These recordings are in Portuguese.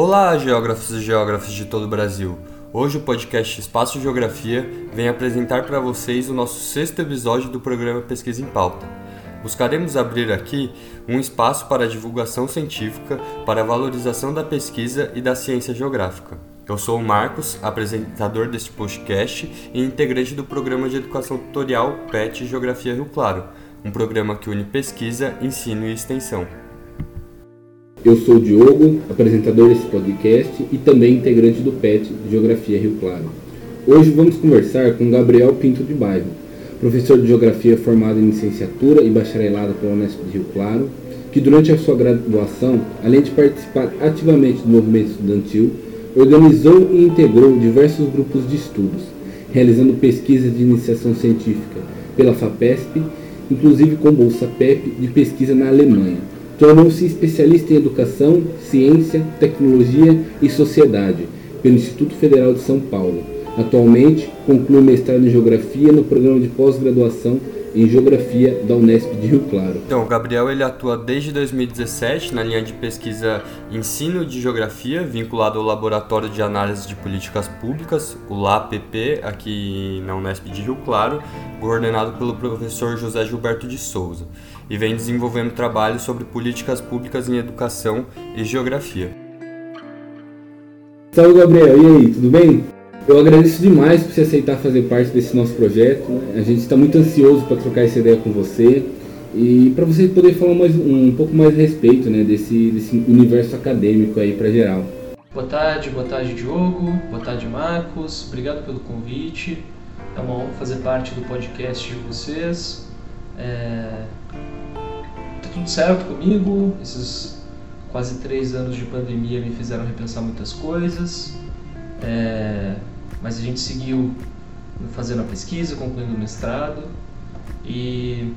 Olá, geógrafos e geógrafos de todo o Brasil. Hoje o podcast Espaço Geografia vem apresentar para vocês o nosso sexto episódio do programa Pesquisa em Pauta. Buscaremos abrir aqui um espaço para a divulgação científica, para a valorização da pesquisa e da ciência geográfica. Eu sou o Marcos, apresentador deste podcast e integrante do programa de educação tutorial PET Geografia Rio Claro, um programa que une pesquisa, ensino e extensão. Eu sou o Diogo, apresentador desse podcast e também integrante do PET Geografia Rio Claro. Hoje vamos conversar com Gabriel Pinto de Bairro, professor de Geografia formado em licenciatura e bacharelado pela Unesp de Rio Claro, que durante a sua graduação, além de participar ativamente do movimento estudantil, organizou e integrou diversos grupos de estudos, realizando pesquisas de iniciação científica pela FAPESP, inclusive com bolsa PEP de pesquisa na Alemanha Tornou-se especialista em Educação, Ciência, Tecnologia e Sociedade pelo Instituto Federal de São Paulo. Atualmente, conclui mestrado em Geografia no programa de pós-graduação em Geografia da Unesp de Rio Claro. Então, o Gabriel ele atua desde 2017 na linha de pesquisa Ensino de Geografia, vinculado ao Laboratório de Análise de Políticas Públicas, o LAPP, aqui na Unesp de Rio Claro, coordenado pelo professor José Gilberto de Souza e vem desenvolvendo trabalhos sobre políticas públicas em educação e geografia. Salve Gabriel, e aí, tudo bem? Eu agradeço demais por você aceitar fazer parte desse nosso projeto. Né? A gente está muito ansioso para trocar essa ideia com você e para você poder falar mais, um, um, pouco mais a respeito né, desse, desse universo acadêmico aí para geral. Boa tarde, boa tarde Diogo, boa tarde Marcos, obrigado pelo convite. É uma honra fazer parte do podcast de vocês. É, tudo certo comigo. Esses quase três anos de pandemia me fizeram repensar muitas coisas. É, mas a gente seguiu fazendo a pesquisa, concluindo o mestrado. E,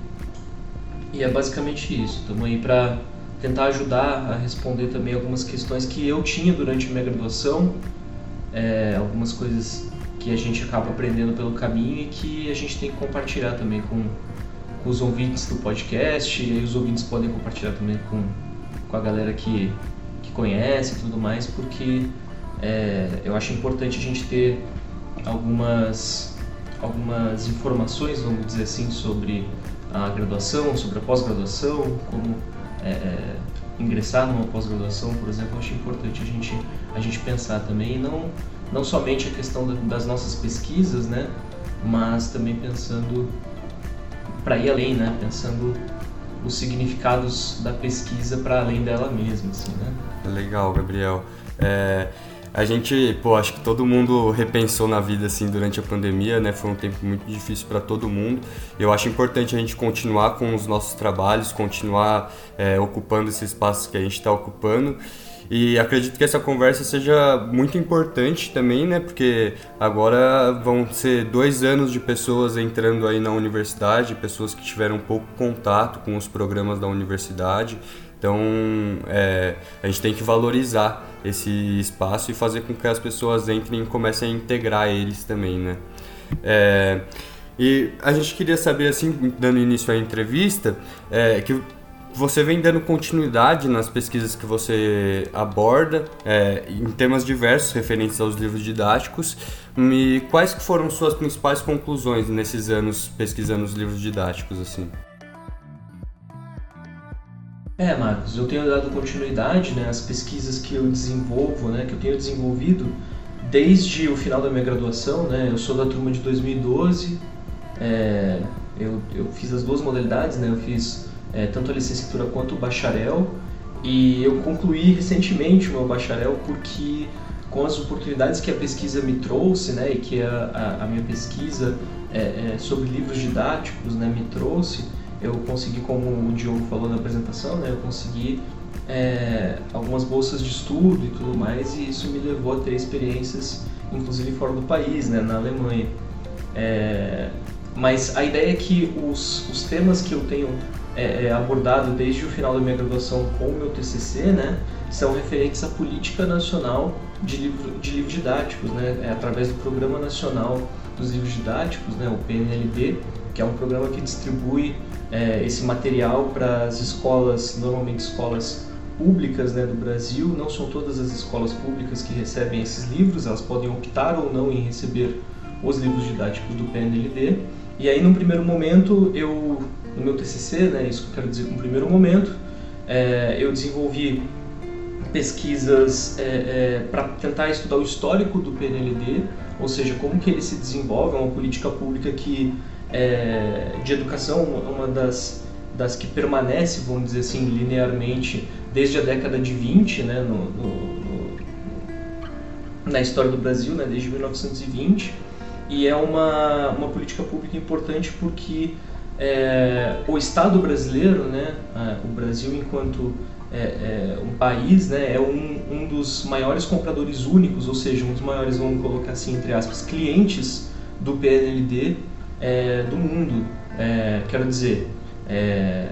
e é basicamente isso. Estamos aí para tentar ajudar a responder também algumas questões que eu tinha durante a minha graduação, é, algumas coisas que a gente acaba aprendendo pelo caminho e que a gente tem que compartilhar também com, com os ouvintes do podcast, e aí os ouvintes podem compartilhar também com, com a galera que, que conhece e tudo mais, porque é, eu acho importante a gente ter algumas, algumas informações, vamos dizer assim, sobre a graduação, sobre a pós-graduação, como é, é ingressar numa pós-graduação, por exemplo, eu acho importante a gente, a gente pensar também, não, não somente a questão das nossas pesquisas, né, mas também pensando para ir além, né? Pensando os significados da pesquisa para além dela mesma, assim, né? Legal, Gabriel. É, a gente, pô, acho que todo mundo repensou na vida assim durante a pandemia, né? Foi um tempo muito difícil para todo mundo. Eu acho importante a gente continuar com os nossos trabalhos, continuar é, ocupando esse espaço que a gente está ocupando e acredito que essa conversa seja muito importante também, né? Porque agora vão ser dois anos de pessoas entrando aí na universidade, pessoas que tiveram pouco contato com os programas da universidade. Então, é, a gente tem que valorizar esse espaço e fazer com que as pessoas entrem e comecem a integrar eles também, né? É, e a gente queria saber, assim, dando início à entrevista, é, que você vem dando continuidade nas pesquisas que você aborda é, em temas diversos referentes aos livros didáticos. E quais que foram suas principais conclusões nesses anos pesquisando os livros didáticos assim? É, Marcos, eu tenho dado continuidade né, às pesquisas que eu desenvolvo, né, que eu tenho desenvolvido desde o final da minha graduação. Né, eu sou da turma de 2012, é, eu, eu fiz as duas modalidades, né, eu fiz é, tanto a licenciatura quanto o bacharel. E eu concluí recentemente o meu bacharel porque com as oportunidades que a pesquisa me trouxe, né, e que a, a, a minha pesquisa é, é, sobre livros didáticos, né, me trouxe, eu consegui, como o Diogo falou na apresentação, né, eu consegui é, algumas bolsas de estudo e tudo mais, e isso me levou a ter experiências, inclusive fora do país, né, na Alemanha. É, mas a ideia é que os, os temas que eu tenho é, é, abordado desde o final da minha graduação com o meu TCC, né, são referentes à política nacional de, livro, de livros didáticos, né, é através do Programa Nacional dos Livros Didáticos, né, o PNLD, que é um programa que distribui é, esse material para as escolas, normalmente escolas públicas né, do Brasil, não são todas as escolas públicas que recebem esses livros, elas podem optar ou não em receber os livros didáticos do PNLD. E aí, num primeiro momento, eu, no meu TCC, né, isso que eu quero dizer com primeiro momento, é, eu desenvolvi pesquisas é, é, para tentar estudar o histórico do PNLD, ou seja, como que ele se desenvolve, é uma política pública que é, de educação, uma das, das que permanece, vamos dizer assim, linearmente desde a década de 20, né, no, no, no, na história do Brasil, né, desde 1920, e é uma, uma política pública importante porque é, o Estado brasileiro, né, o Brasil enquanto é, é, um país, né, é um, um dos maiores compradores únicos, ou seja, um dos maiores, vamos colocar assim, entre aspas, clientes do PNLD é, do mundo. É, quero dizer, é,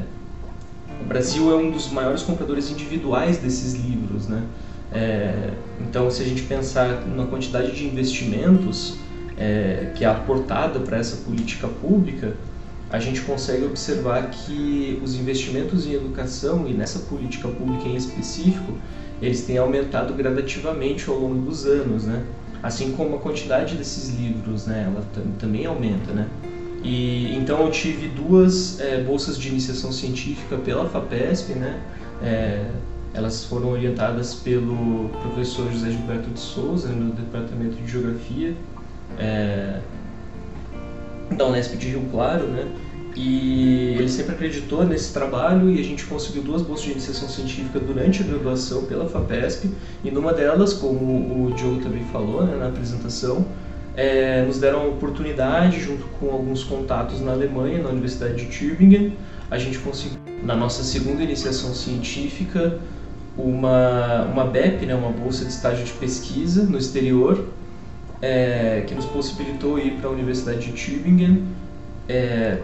o Brasil é um dos maiores compradores individuais desses livros, né? É, então, se a gente pensar na quantidade de investimentos que é aportada para essa política pública, a gente consegue observar que os investimentos em educação e nessa política pública em específico, eles têm aumentado gradativamente ao longo dos anos, né? Assim como a quantidade desses livros, né, ela também aumenta, né? E então eu tive duas é, bolsas de iniciação científica pela Fapesp, né? É, elas foram orientadas pelo professor José Gilberto de Souza no departamento de geografia. É, da Unesp de Rio Claro, né? E ele sempre acreditou nesse trabalho e a gente conseguiu duas bolsas de iniciação científica durante a graduação pela FAPESP e numa delas, como o Diogo também falou né, na apresentação, é, nos deram a oportunidade, junto com alguns contatos na Alemanha, na Universidade de Tübingen, a gente conseguiu, na nossa segunda iniciação científica, uma, uma BEP, né, uma bolsa de estágio de pesquisa no exterior, é, que nos possibilitou ir para a Universidade de Tübingen é,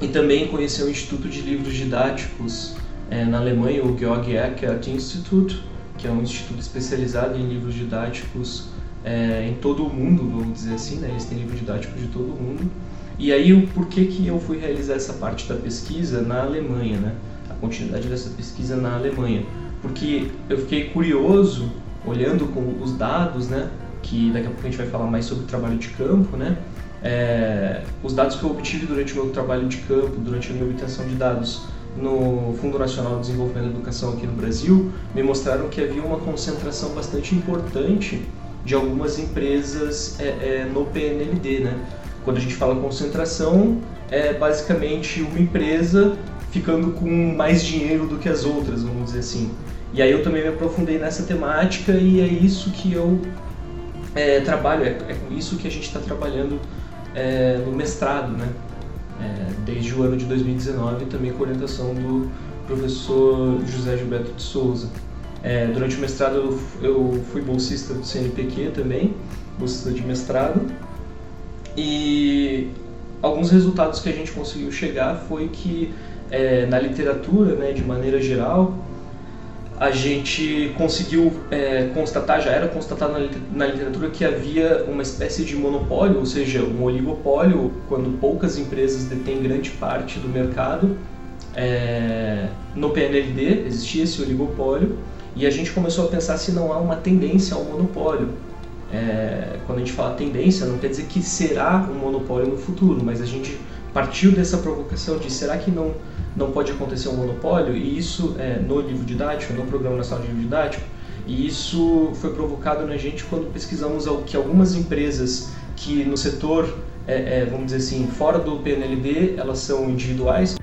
e também conhecer o Instituto de Livros Didáticos é, na Alemanha, o Georg Eckert Institute, que é um instituto especializado em livros didáticos é, em todo o mundo, vamos dizer assim, né? eles têm livros didáticos de todo o mundo. E aí, o porquê que eu fui realizar essa parte da pesquisa na Alemanha, né? a continuidade dessa pesquisa na Alemanha? Porque eu fiquei curioso, olhando com os dados, né? Que daqui a pouco a gente vai falar mais sobre o trabalho de campo, né? É, os dados que eu obtive durante o meu trabalho de campo, durante a minha obtenção de dados no Fundo Nacional de Desenvolvimento da Educação aqui no Brasil, me mostraram que havia uma concentração bastante importante de algumas empresas é, é, no PNLD, né? Quando a gente fala concentração, é basicamente uma empresa ficando com mais dinheiro do que as outras, vamos dizer assim. E aí eu também me aprofundei nessa temática e é isso que eu é, trabalho, é, é, com isso que a gente está trabalhando é, no mestrado, né? É, desde o ano de 2019, também com orientação do professor José Gilberto de Souza. É, durante o mestrado eu, fui bolsista do CNPq também, bolsista de mestrado, e alguns resultados que a gente conseguiu chegar foi que é, na literatura, né, de maneira geral, a gente conseguiu é, constatar, já era constatado na literatura que havia uma espécie de monopólio, ou seja, um oligopólio, quando poucas empresas detêm grande parte do mercado. É, no PNLD existia esse oligopólio e a gente começou a pensar se não há uma tendência ao monopólio. É, quando a gente fala tendência, não quer dizer que será um monopólio no futuro, mas a gente partiu dessa provocação de será que não, não pode acontecer um monopólio? E isso é, no livro didático, no Programa Nacional de Livro Didático, e isso foi provocado na gente quando pesquisamos que algumas empresas que no setor, é, é, vamos dizer assim, fora do PNLD, elas são individuais,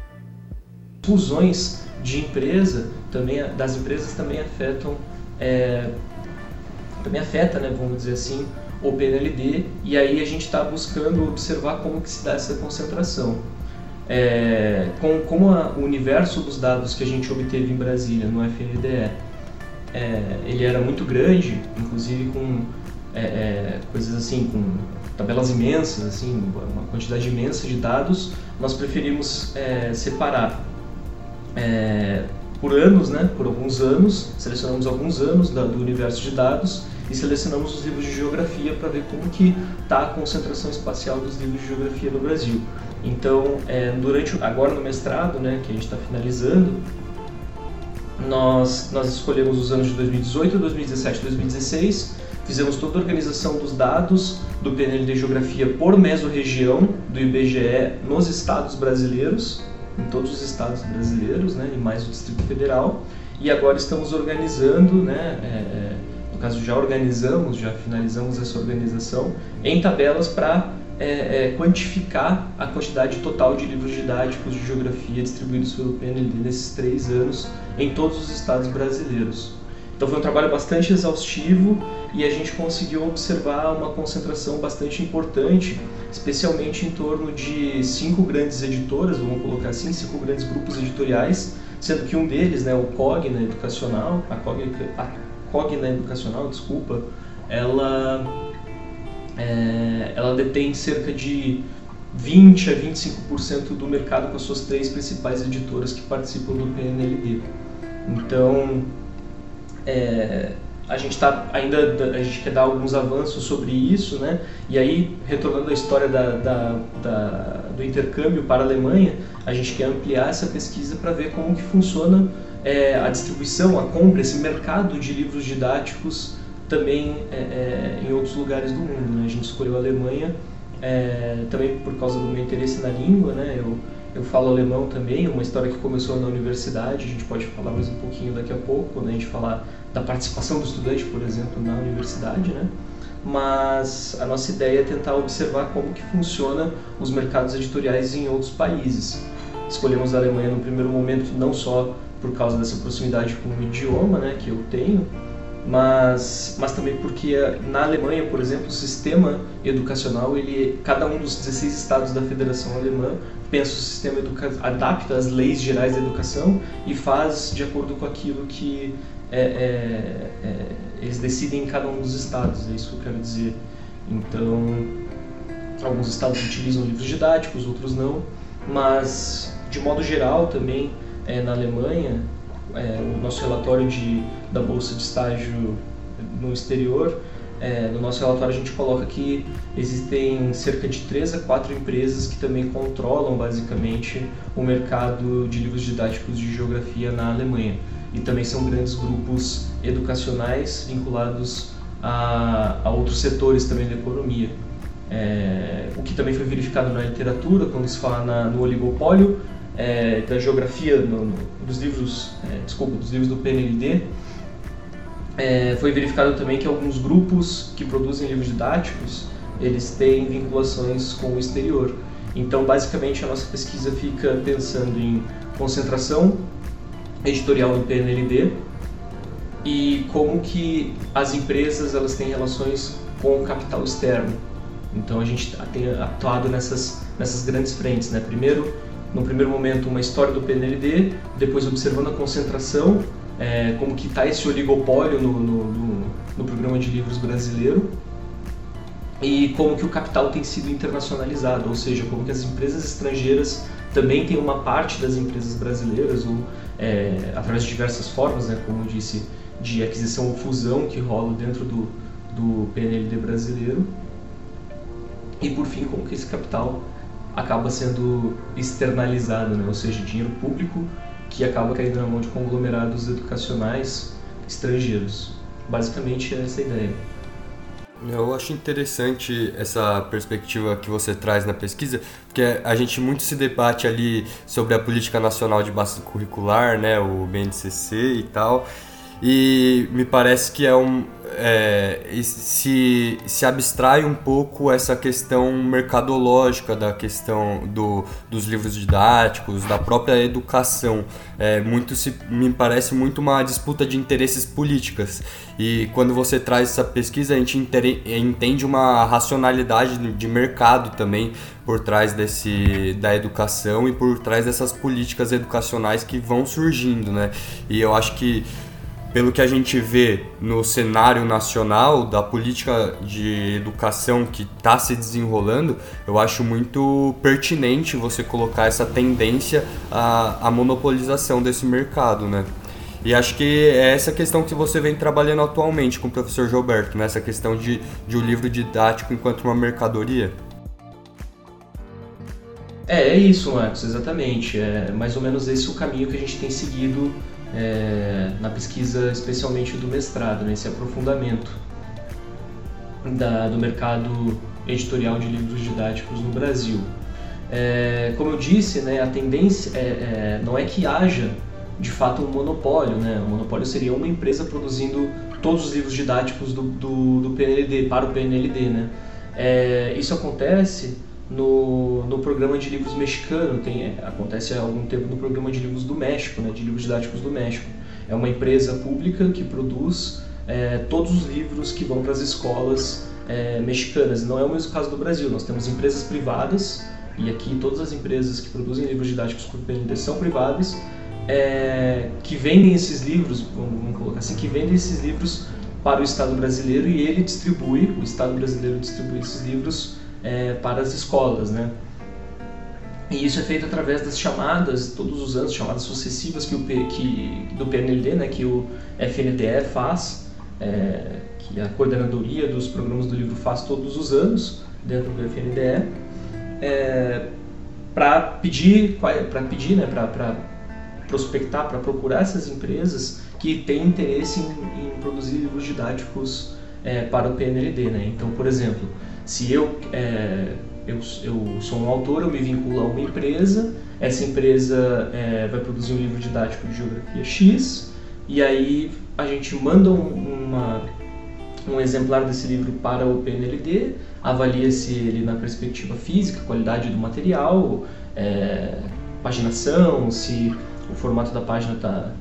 fusões de empresa também das empresas também afetam é, também afeta, né, vamos dizer assim, o PNLD e aí a gente está buscando observar como que se dá essa concentração. É, com, como a, o universo dos dados que a gente obteve em Brasília no FNDE, é, ele era muito grande, inclusive com é, é, coisas assim, com tabelas imensas, assim, uma quantidade imensa de dados, nós preferimos é, separar é, por anos, né, por alguns anos, selecionamos alguns anos da, do universo de dados e selecionamos os livros de geografia para ver como que está a concentração espacial dos livros de geografia no Brasil. Então, é, durante agora no mestrado, né, que a gente está finalizando, nós, nós escolhemos os anos de 2018, 2017 e 2016, fizemos toda a organização dos dados do PNL de Geografia por mesorregião do IBGE nos estados brasileiros, em todos os estados brasileiros, né, e mais o Distrito Federal, e agora estamos organizando, né, é, é no caso já organizamos, já finalizamos essa organização, em tabelas para é, é, quantificar a quantidade total de livros didáticos de geografia distribuídos pelo PNLD nesses três anos em todos os estados brasileiros. Então foi um trabalho bastante exaustivo e a gente conseguiu observar uma concentração bastante importante, especialmente em torno de cinco grandes editoras, vamos colocar assim, cinco grandes grupos editoriais, sendo que um deles, né, o Cogna Educacional, a Cogna, a Cogna Educacional, desculpa, ela é, ela detém cerca de 20 a 25% do mercado com as suas três principais editoras que participam do PNLD. Então, é, a gente está ainda a gente quer dar alguns avanços sobre isso, né? E aí retornando à história da, da, da, do intercâmbio para a Alemanha, a gente quer ampliar essa pesquisa para ver como que funciona é, a distribuição, a compra, esse mercado de livros didáticos também é, é, em outros lugares do mundo. Né? A gente escolheu a Alemanha é, também por causa do meu interesse na língua, né? Eu, eu falo alemão também, uma história que começou na universidade, a gente pode falar mais um pouquinho daqui a pouco, quando a gente falar da participação do estudante, por exemplo, na universidade, né? Mas a nossa ideia é tentar observar como que funciona os mercados editoriais em outros países. Escolhemos a Alemanha no primeiro momento não só por causa dessa proximidade com o idioma, né, que eu tenho, mas, mas também porque na Alemanha, por exemplo, o sistema educacional, ele, cada um dos 16 estados da Federação Alemã pensa o sistema educacional, adapta as leis gerais da educação e faz de acordo com aquilo que é, é, é, eles decidem em cada um dos estados, é isso que eu quero dizer. Então, alguns estados utilizam livros didáticos, outros não, mas de modo geral também é, na Alemanha é, o nosso relatório de, da bolsa de estágio no exterior, é, no nosso relatório a gente coloca que existem cerca de 3 a 4 empresas que também controlam basicamente o mercado de livros didáticos de geografia na Alemanha. E também são grandes grupos educacionais vinculados a, a outros setores também da economia. É, o que também foi verificado na literatura, quando se fala na, no oligopólio, é, da geografia no, no, dos livros, é, desculpa, dos livros do PNLD, é, foi verificado também que alguns grupos que produzem livros didáticos eles têm vinculações com o exterior. Então, basicamente, a nossa pesquisa fica pensando em concentração editorial do PNLD e como que as empresas elas têm relações com o capital externo. Então, a gente tem atuado nessas nessas grandes frentes, né? Primeiro no primeiro momento, uma história do PNLD, depois observando a concentração, é, como que está esse oligopólio no, no, no, no, programa de livros brasileiro e como que o capital tem sido internacionalizado, ou seja, como que as empresas estrangeiras também têm uma parte das empresas brasileiras, ou é, através de diversas formas, né, como disse, de aquisição ou fusão que rola dentro do, do PNLD brasileiro. E por fim, como que esse capital acaba sendo externalizado, né? ou seja, dinheiro público que acaba caindo na mão de conglomerados educacionais estrangeiros. Basicamente é essa a ideia. Eu acho interessante essa perspectiva que você traz na pesquisa, porque a gente muito se debate ali sobre a política nacional de base curricular, né, o BNCC e tal, e me parece que é um, é, se, se abstrai um pouco essa questão mercadológica da questão do, dos livros didáticos, da própria educação. É, muito se, me parece muito uma disputa de interesses políticas. E quando você traz essa pesquisa, a gente entende uma racionalidade de mercado também por trás desse, da educação e por trás dessas políticas educacionais que vão surgindo, né? E eu acho que pelo que a gente vê no cenário nacional da política de educação que está se desenrolando, eu acho muito pertinente você colocar essa tendência à, à monopolização desse mercado, né? E acho que é essa questão que você vem trabalhando atualmente com o professor Gilberto, né? essa questão de, de um livro didático enquanto uma mercadoria. É, é isso, Marcos, exatamente. É mais ou menos esse o caminho que a gente tem seguido é, na pesquisa, especialmente do mestrado, nesse né, aprofundamento da, do mercado editorial de livros didáticos no Brasil. É, como eu disse, né, a tendência é, é, não é que haja de fato um monopólio, né? O monopólio seria uma empresa produzindo todos os livros didáticos do, do, do PNLD para o PNLD, né? É, isso acontece no, no programa de livros mexicano, tem, é, acontece há algum tempo no programa de livros do México, né, de livros didáticos do México. É uma empresa pública que produz é, todos os livros que vão para as escolas é, mexicanas. Não é o mesmo caso do Brasil, nós temos empresas privadas, e aqui todas as empresas que produzem livros didáticos por PND são privadas, é, que vendem esses livros, vamos colocar assim, que vendem esses livros para o Estado brasileiro e ele distribui, o Estado brasileiro distribui esses livros é, para as escolas, né? E isso é feito através das chamadas, todos os anos, chamadas sucessivas que o, que, do PNLD, né, que o FNDE faz, é, que a coordenadoria dos programas do livro faz todos os anos, dentro do FNDE, é, para pedir, para pedir, né, para prospectar, para procurar essas empresas que têm interesse em, em produzir livros didáticos é, para o PNLD. Né? Então, por exemplo, se eu, é, eu, eu sou um autor, eu me vinculo a uma empresa, essa empresa é, vai produzir um livro didático de geografia X, e aí a gente manda uma, um exemplar desse livro para o PNLD, avalia-se ele na perspectiva física, qualidade do material, é, paginação, se o formato da página está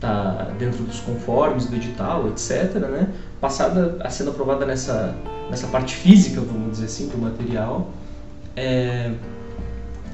tá dentro dos conformes do edital, etc. Né? Passada a sendo aprovada nessa nessa parte física, vamos dizer assim, do material, é,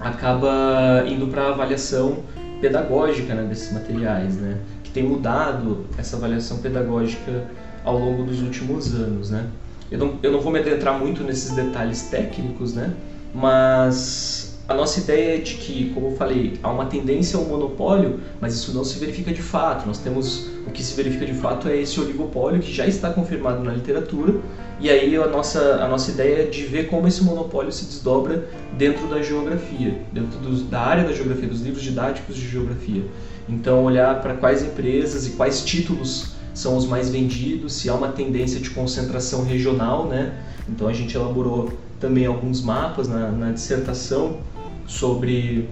acaba indo para a avaliação pedagógica né, desses materiais, né, que tem mudado essa avaliação pedagógica ao longo dos últimos anos. Né. Eu, não, eu não vou me adentrar muito nesses detalhes técnicos, né, mas a nossa ideia é de que, como eu falei, há uma tendência ao monopólio, mas isso não se verifica de fato. Nós temos o que se verifica de fato é esse oligopólio que já está confirmado na literatura, e aí a nossa, a nossa ideia é de ver como esse monopólio se desdobra dentro da geografia, dentro dos, da área da geografia, dos livros didáticos de geografia. Então, olhar para quais empresas e quais títulos são os mais vendidos, se há uma tendência de concentração regional, né? Então, a gente elaborou também alguns mapas na, na dissertação sobre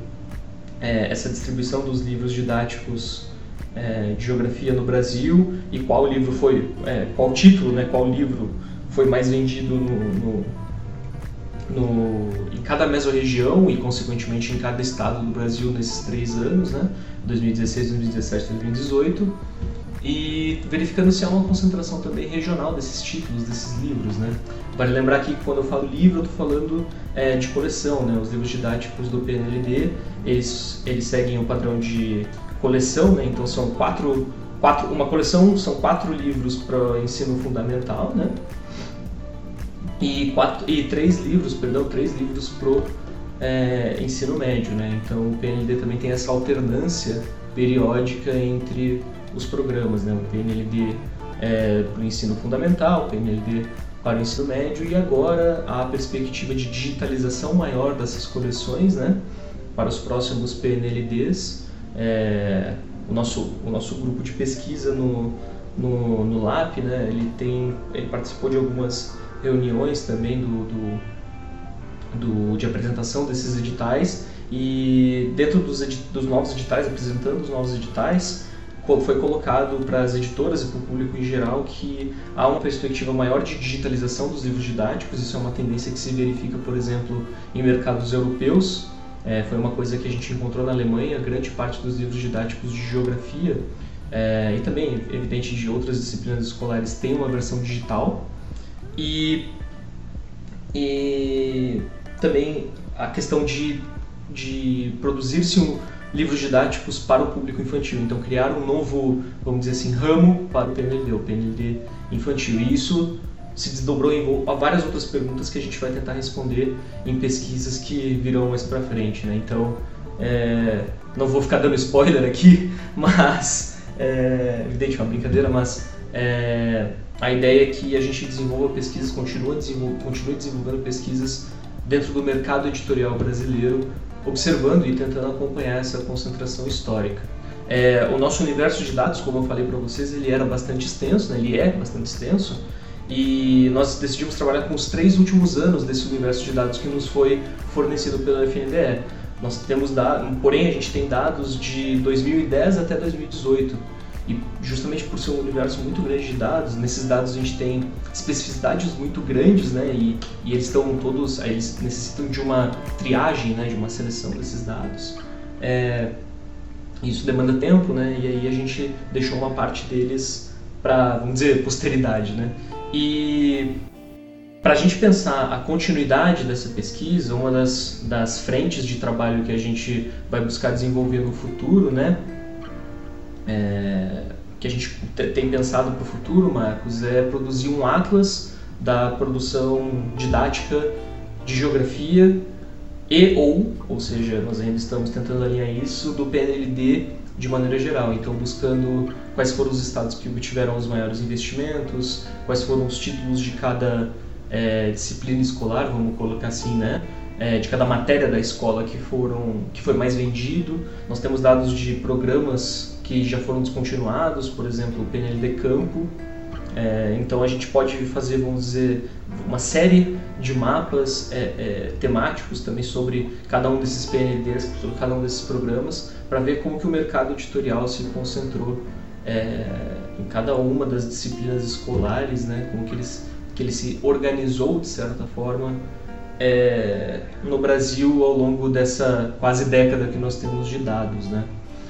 é, essa distribuição dos livros didáticos é, de geografia no Brasil e qual livro foi, é, qual título, né, qual livro foi mais vendido no, no, no, em cada mesorregião e consequentemente em cada estado do Brasil nesses três anos, né, 2016, 2017 e 2018 e verificando se há uma concentração também regional desses títulos, desses livros, né? Vale lembrar que quando eu falo livro, eu estou falando é, de coleção, né? Os livros didáticos do PNLD, eles, eles seguem o padrão de coleção, né? Então são quatro, quatro uma coleção são quatro livros para ensino fundamental, né? E, quatro, e três livros, perdão, três livros para é, ensino médio, né? Então o PNLD também tem essa alternância periódica entre os programas, né? o PNLD é, para o ensino fundamental, o PNLD para o ensino médio e agora a perspectiva de digitalização maior dessas coleções né? para os próximos PNLDs. É, o, nosso, o nosso grupo de pesquisa no, no, no LAP, né? ele, tem, ele participou de algumas reuniões também do, do, do de apresentação desses editais e dentro dos, dos novos editais, apresentando os novos editais, foi colocado para as editoras e para o público em geral que há uma perspectiva maior de digitalização dos livros didáticos. Isso é uma tendência que se verifica, por exemplo, em mercados europeus. É, foi uma coisa que a gente encontrou na Alemanha. Grande parte dos livros didáticos de geografia é, e também, evidente, de outras disciplinas escolares tem uma versão digital. E, e também a questão de, de produzir-se um livros didáticos para o público infantil. Então, criar um novo, vamos dizer assim, ramo para o PNLD, o PNLD infantil. E isso se desdobrou em várias outras perguntas que a gente vai tentar responder em pesquisas que virão mais para frente. Né? Então, é, não vou ficar dando spoiler aqui, mas, é, evidente, é uma brincadeira, mas é, a ideia é que a gente desenvolva pesquisas, continue, desenvol continue desenvolvendo pesquisas dentro do mercado editorial brasileiro observando e tentando acompanhar essa concentração histórica. É, o nosso universo de dados, como eu falei para vocês, ele era bastante extenso, né? ele é bastante extenso, e nós decidimos trabalhar com os três últimos anos desse universo de dados que nos foi fornecido pela FNDE. Nós temos dados, porém a gente tem dados de 2010 até 2018. E justamente por ser um universo muito grande de dados, nesses dados a gente tem especificidades muito grandes, né? E, e eles estão todos, eles necessitam de uma triagem, né? De uma seleção desses dados. É, isso demanda tempo, né? E aí a gente deixou uma parte deles para, vamos dizer, posteridade, né? E para a gente pensar a continuidade dessa pesquisa, uma das, das frentes de trabalho que a gente vai buscar desenvolver no futuro, né? É, que a gente tem pensado para o futuro, Marcos, é produzir um atlas da produção didática de geografia e ou, ou seja, nós ainda estamos tentando alinhar isso do PNLD de maneira geral. Então, buscando quais foram os estados que obtiveram os maiores investimentos, quais foram os títulos de cada é, disciplina escolar, vamos colocar assim, né? É, de cada matéria da escola que foram que foi mais vendido. Nós temos dados de programas que já foram descontinuados, por exemplo, o PNLD Campo, é, então a gente pode fazer, vamos dizer, uma série de mapas é, é, temáticos também sobre cada um desses PNDs, sobre cada um desses programas, para ver como que o mercado editorial se concentrou é, em cada uma das disciplinas escolares, né, como que, eles, que ele se organizou de certa forma é, no Brasil ao longo dessa quase década que nós temos de dados, né.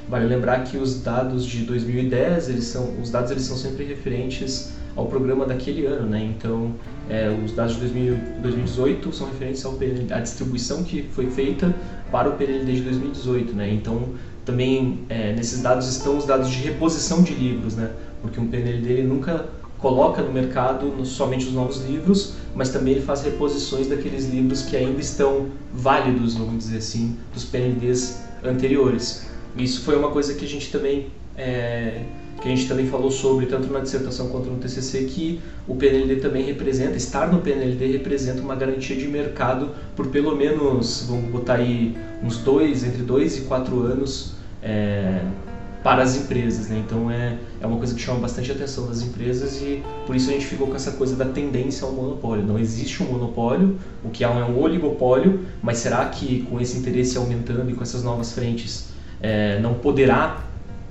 Vale lembrar que os dados de 2010, eles são, os dados eles são sempre referentes ao programa daquele ano, né? Então, é, os dados de 2000, 2018 são referentes ao PNLD, à distribuição que foi feita para o PNLD de 2018, né? Então, também é, nesses dados estão os dados de reposição de livros, né? Porque um PNLD nunca coloca no mercado somente os novos livros, mas também ele faz reposições daqueles livros que ainda estão válidos, vamos dizer assim, dos PNLDs anteriores. Isso foi uma coisa que a gente também é, que a gente também falou sobre tanto na dissertação quanto no TCC que o PNLD também representa, estar no PNLD representa uma garantia de mercado por pelo menos, vamos botar aí uns dois, entre dois e quatro anos é, para as empresas, né? Então é, é uma coisa que chama bastante atenção das empresas e por isso a gente ficou com essa coisa da tendência ao monopólio. Não existe um monopólio, o que há é um oligopólio, mas será que com esse interesse aumentando e com essas novas frentes é, não poderá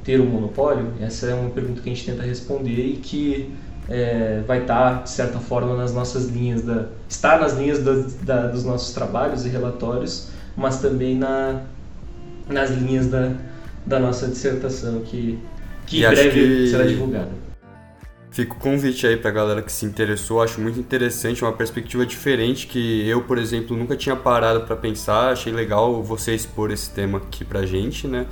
ter um monopólio? Essa é uma pergunta que a gente tenta responder e que é, vai estar, de certa forma, nas nossas linhas, da, estar nas linhas da, dos nossos trabalhos e relatórios, mas também na, nas linhas da, da nossa dissertação, que, que em breve que... será divulgada. Fica o convite aí para a galera que se interessou, acho muito interessante, uma perspectiva diferente que eu, por exemplo, nunca tinha parado para pensar, achei legal você expor esse tema aqui pra gente, né?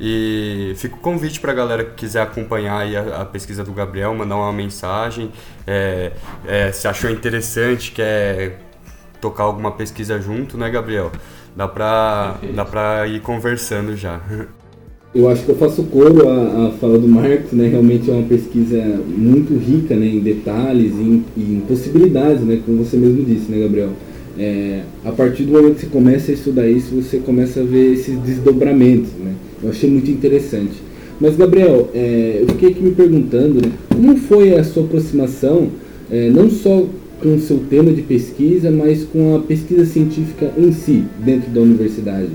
E fica o convite para a galera que quiser acompanhar a, a, pesquisa do Gabriel, mandar uma mensagem, é, é, se achou interessante, quer tocar alguma pesquisa junto, né, Gabriel? Dá para dá pra ir conversando já. Eu acho que eu faço coro à, à fala do Marcos, né? Realmente é uma pesquisa muito rica né? em detalhes e em, em possibilidades, né? Como você mesmo disse, né, Gabriel? É, a partir do momento que você começa a estudar isso, você começa a ver esses desdobramentos, né? Eu achei muito interessante. Mas, Gabriel, é, eu fiquei aqui me perguntando, né? Como foi a sua aproximação, é, não só com o seu tema de pesquisa, mas com a pesquisa científica em si, dentro da universidade?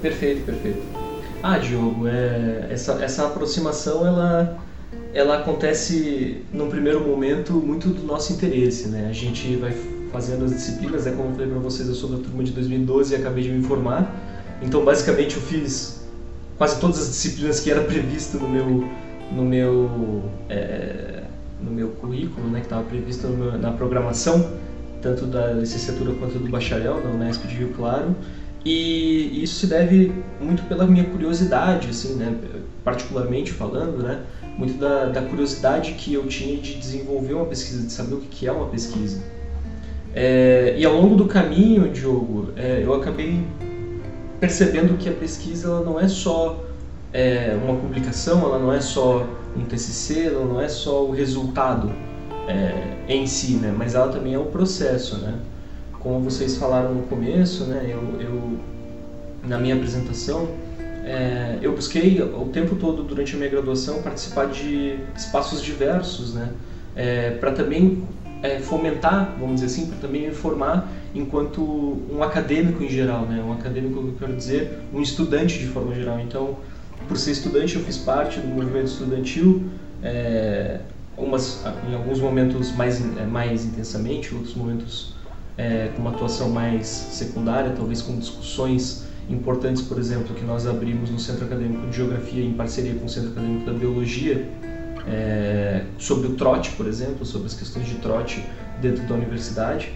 Perfeito, perfeito. Ah, Diogo, é, essa, essa aproximação ela, ela acontece num primeiro momento muito do nosso interesse, né? A gente vai fazendo as disciplinas, né? Como eu falei para vocês, eu sou da turma de 2012 e acabei de me formar. Então, basicamente, eu fiz quase todas as disciplinas que era previsto no meu no meu é, no meu currículo, né? Que estava previsto meu, na programação, tanto da licenciatura quanto do bacharel na Unesp de Rio Claro. E isso se deve muito pela minha curiosidade, assim, né? particularmente falando, né? muito da, da curiosidade que eu tinha de desenvolver uma pesquisa, de saber o que é uma pesquisa. É, e ao longo do caminho, Diogo, é, eu acabei percebendo que a pesquisa ela não é só é, uma publicação, ela não é só um TCC, ela não é só o resultado é, em si, né? mas ela também é o processo, né? Como vocês falaram no começo, né, eu, eu na minha apresentação, é, eu busquei o tempo todo durante a minha graduação participar de espaços diversos, né? É, para também é, fomentar, vamos dizer assim, para também me formar enquanto um acadêmico em geral, né? Um acadêmico, eu quero dizer, um estudante de forma geral. Então, por ser estudante, eu fiz parte do movimento estudantil, é, umas, em alguns momentos mais, é, mais intensamente, outros momentos é, com uma atuação mais secundária, talvez com discussões importantes, por exemplo, que nós abrimos no Centro Acadêmico de Geografia em parceria com o Centro Acadêmico da Biologia, é, sobre o trote, por exemplo, sobre as questões de trote dentro da universidade.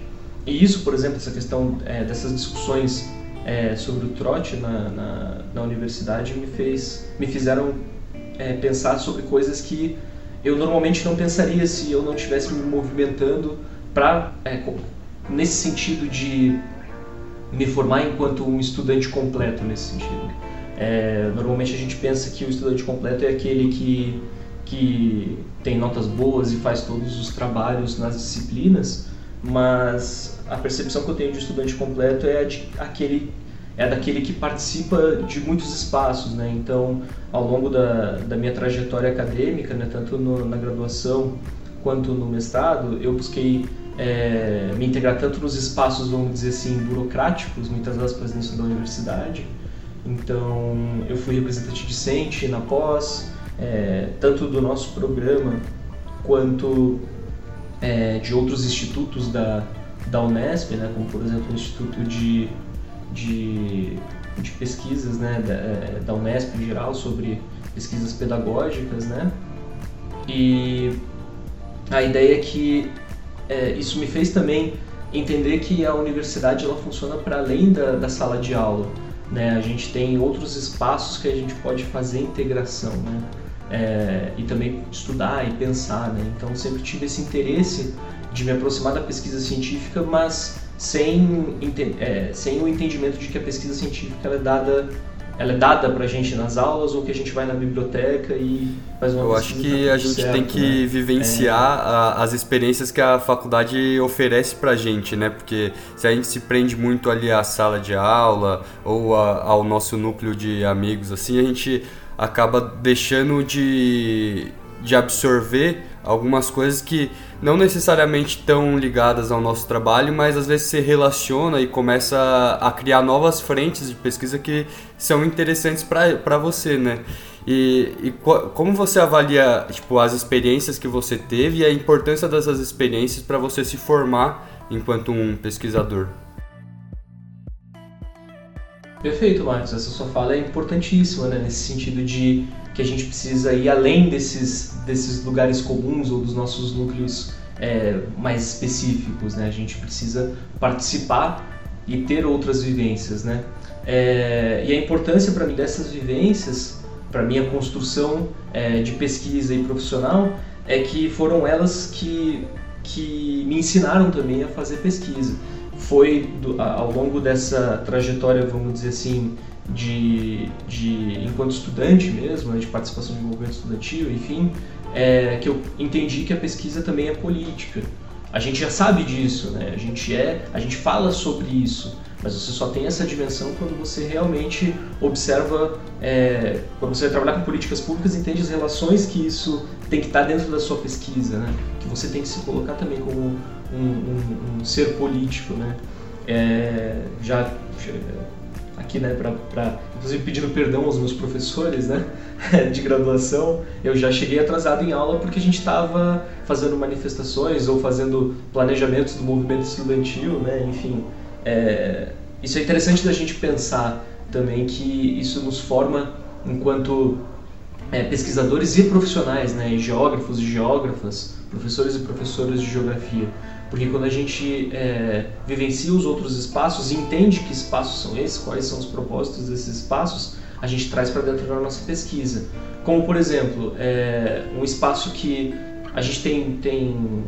E isso, por exemplo, essa questão é, dessas discussões é, sobre o trote na, na, na, universidade me fez, me fizeram é, pensar sobre coisas que eu normalmente não pensaria se eu não estivesse me movimentando para é, nesse sentido de me formar enquanto um estudante completo nesse sentido. É, normalmente a gente pensa que o estudante completo é aquele que, que tem notas boas e faz todos os trabalhos nas disciplinas, mas a percepção que eu tenho de estudante completo é de aquele é daquele que participa de muitos espaços, né? Então, ao longo da, da minha trajetória acadêmica, né, tanto no, na graduação quanto no mestrado, eu busquei é, me integrar tanto nos espaços, vamos dizer assim, burocráticos, muitas aspas nisso da universidade. Então, eu fui representante discente na pós, é, tanto do nosso programa quanto é, de outros institutos da, da Unesp, né, como por exemplo o Instituto de, de, de Pesquisas né, da, da Unesp em geral, sobre pesquisas pedagógicas. Né, e a ideia é que é, isso me fez também entender que a universidade ela funciona para além da, da sala de aula. Né? A gente tem outros espaços que a gente pode fazer integração né? É, e também estudar e pensar. Né? Então sempre tive esse interesse de me aproximar da pesquisa científica, mas sem, é, sem o entendimento de que a pesquisa científica é dada ela é dada para a gente nas aulas ou que a gente vai na biblioteca e faz uma Eu acho que a gente certo, tem que né? vivenciar é... a, as experiências que a faculdade oferece para a gente, né? Porque se a gente se prende muito ali à sala de aula ou a, ao nosso núcleo de amigos, assim, a gente acaba deixando de, de absorver algumas coisas que não necessariamente estão ligadas ao nosso trabalho, mas às vezes se relaciona e começa a criar novas frentes de pesquisa que são interessantes para você, né? E, e como você avalia tipo, as experiências que você teve e a importância dessas experiências para você se formar enquanto um pesquisador? Perfeito, Marcos. Essa sua fala é importantíssima, né? nesse sentido de que a gente precisa ir além desses, desses lugares comuns ou dos nossos núcleos é, mais específicos. Né? A gente precisa participar e ter outras vivências. Né? É, e a importância para mim dessas vivências, para minha construção é, de pesquisa e profissional, é que foram elas que, que me ensinaram também a fazer pesquisa foi do, ao longo dessa trajetória, vamos dizer assim, de, de enquanto estudante mesmo, né, de participação de movimento estudantil, enfim, é, que eu entendi que a pesquisa também é política. A gente já sabe disso, né? A gente é, a gente fala sobre isso, mas você só tem essa dimensão quando você realmente observa, é, quando você trabalhar com políticas públicas, entende as relações que isso tem que estar dentro da sua pesquisa, né? Que você tem que se colocar também como um, um, um ser político, né? É, já aqui, né, para inclusive pedindo perdão aos meus professores, né, de graduação, eu já cheguei atrasado em aula porque a gente estava fazendo manifestações ou fazendo planejamentos do movimento estudantil, né, enfim, é, isso é interessante da gente pensar também que isso nos forma enquanto é, pesquisadores e profissionais, né, geógrafos e geógrafas, professores e professoras de geografia. Porque quando a gente é, vivencia os outros espaços e entende que espaços são esses, quais são os propósitos desses espaços, a gente traz para dentro da nossa pesquisa. Como, por exemplo, é, um espaço que a gente tem, tem,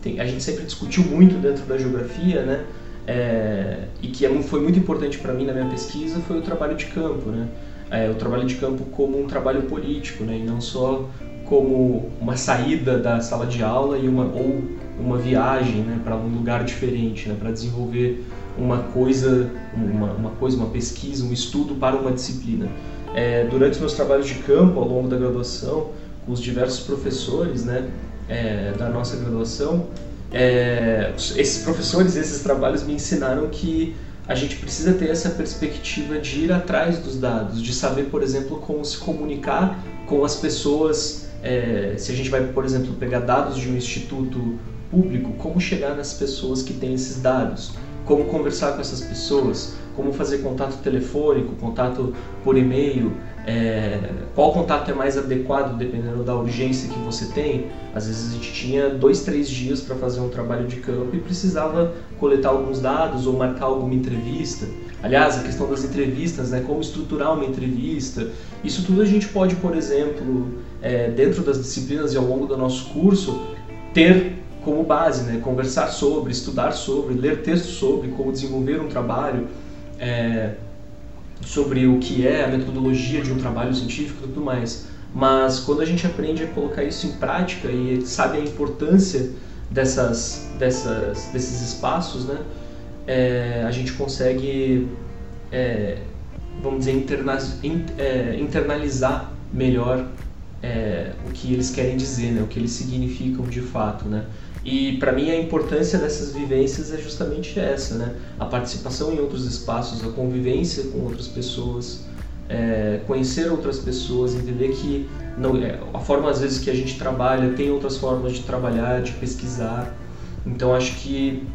tem, a gente sempre discutiu muito dentro da geografia, né? É, e que é, foi muito importante para mim na minha pesquisa foi o trabalho de campo, né? É, o trabalho de campo como um trabalho político, né? E não só como uma saída da sala de aula e uma ou uma viagem né, para um lugar diferente, né, para desenvolver uma coisa, uma, uma, coisa, uma pesquisa, um estudo para uma disciplina. É, durante os meus trabalhos de campo ao longo da graduação, com os diversos professores né, é, da nossa graduação, é, esses professores, esses trabalhos me ensinaram que a gente precisa ter essa perspectiva de ir atrás dos dados, de saber, por exemplo, como se comunicar com as pessoas. É, se a gente vai, por exemplo, pegar dados de um instituto público, como chegar nas pessoas que têm esses dados, como conversar com essas pessoas, como fazer contato telefônico, contato por e-mail, é, qual contato é mais adequado dependendo da urgência que você tem. Às vezes a gente tinha dois, três dias para fazer um trabalho de campo e precisava coletar alguns dados ou marcar alguma entrevista. Aliás, a questão das entrevistas, né, como estruturar uma entrevista, isso tudo a gente pode, por exemplo, é, dentro das disciplinas e ao longo do nosso curso, ter como base, né, conversar sobre, estudar sobre, ler textos sobre, como desenvolver um trabalho. É, sobre o que é a metodologia de um trabalho científico e tudo mais. Mas quando a gente aprende a colocar isso em prática e sabe a importância dessas, dessas, desses espaços, né, é, a gente consegue, é, vamos dizer, interna, é, internalizar melhor é, o que eles querem dizer, né, o que eles significam de fato, né. E para mim a importância dessas vivências é justamente essa, né? A participação em outros espaços, a convivência com outras pessoas, é, conhecer outras pessoas, entender que não, é, a forma às vezes que a gente trabalha tem outras formas de trabalhar, de pesquisar. Então acho que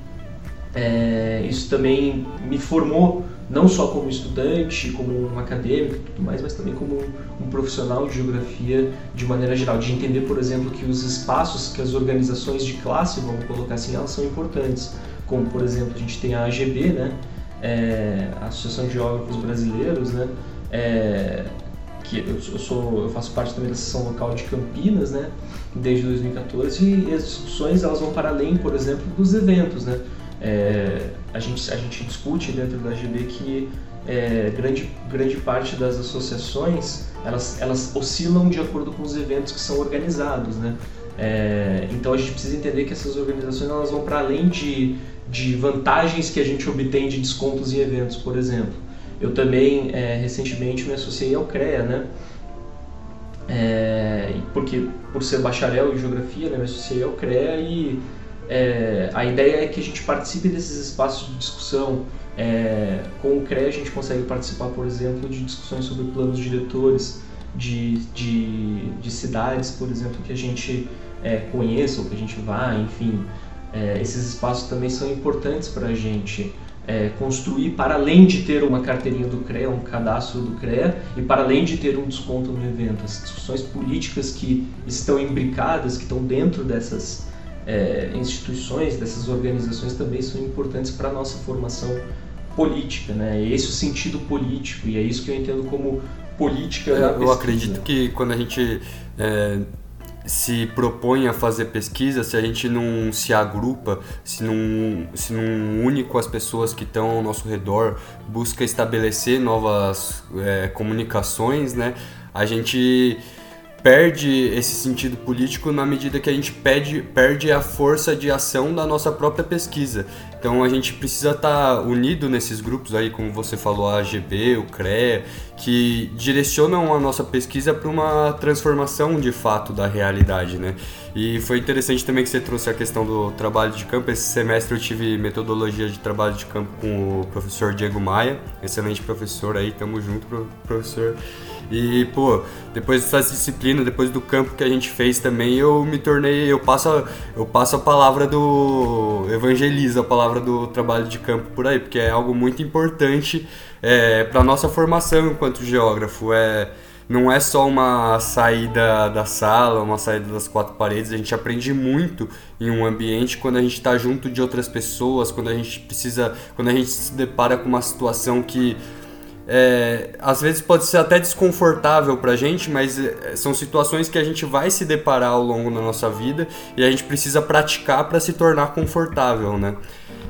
é, isso também me formou não só como estudante, como um acadêmico, tudo mais, mas também como um, profissional de geografia de maneira geral, de entender, por exemplo, que os espaços, que as organizações de classe, vamos colocar assim, elas são importantes. Como, por exemplo, a gente tem a AGB, né, é, a Associação de Geógrafos Brasileiros, né, é, que eu, eu, sou, eu faço parte também da seção local de Campinas, né, desde 2014, e as discussões elas vão para além, por exemplo, dos eventos, né. É, a, gente, a gente discute dentro da GB que é, grande, grande parte das associações elas, elas oscilam de acordo com os eventos que são organizados, né? É, então a gente precisa entender que essas organizações elas vão para além de, de vantagens que a gente obtém de descontos em eventos, por exemplo. Eu também é, recentemente me associei ao CREA, né? É, porque por ser bacharel em geografia, né, me associei ao CREA e é, a ideia é que a gente participe desses espaços de discussão. É, com o CREA a gente consegue participar, por exemplo, de discussões sobre planos diretores de, de, de cidades, por exemplo, que a gente é, conheça ou que a gente vá, enfim. É, esses espaços também são importantes para a gente é, construir, para além de ter uma carteirinha do CREA, um cadastro do CREA, e para além de ter um desconto no evento. As discussões políticas que estão imbricadas, que estão dentro dessas é, instituições, dessas organizações também são importantes para a nossa formação política, né? É esse o sentido político e é isso que eu entendo como política. É, eu acredito que quando a gente é, se propõe a fazer pesquisa, se a gente não se agrupa, se não, se não une com as pessoas que estão ao nosso redor, busca estabelecer novas é, comunicações, né? A gente perde esse sentido político na medida que a gente perde, perde a força de ação da nossa própria pesquisa. Então a gente precisa estar tá unido nesses grupos aí, como você falou, a AGB, o CREA, que direcionam a nossa pesquisa para uma transformação de fato da realidade, né? E foi interessante também que você trouxe a questão do trabalho de campo. Esse semestre eu tive metodologia de trabalho de campo com o professor Diego Maia, excelente professor aí, tamo junto, professor. E, pô, depois dessa disciplina, depois do campo que a gente fez também, eu me tornei, eu passo, eu passo a palavra do evangeliza, a palavra do trabalho de campo por aí, porque é algo muito importante é, para nossa formação enquanto geógrafo. É, não é só uma saída da sala, uma saída das quatro paredes, a gente aprende muito em um ambiente quando a gente está junto de outras pessoas, quando a gente precisa, quando a gente se depara com uma situação que é, às vezes pode ser até desconfortável para a gente, mas é, são situações que a gente vai se deparar ao longo da nossa vida e a gente precisa praticar para se tornar confortável, né?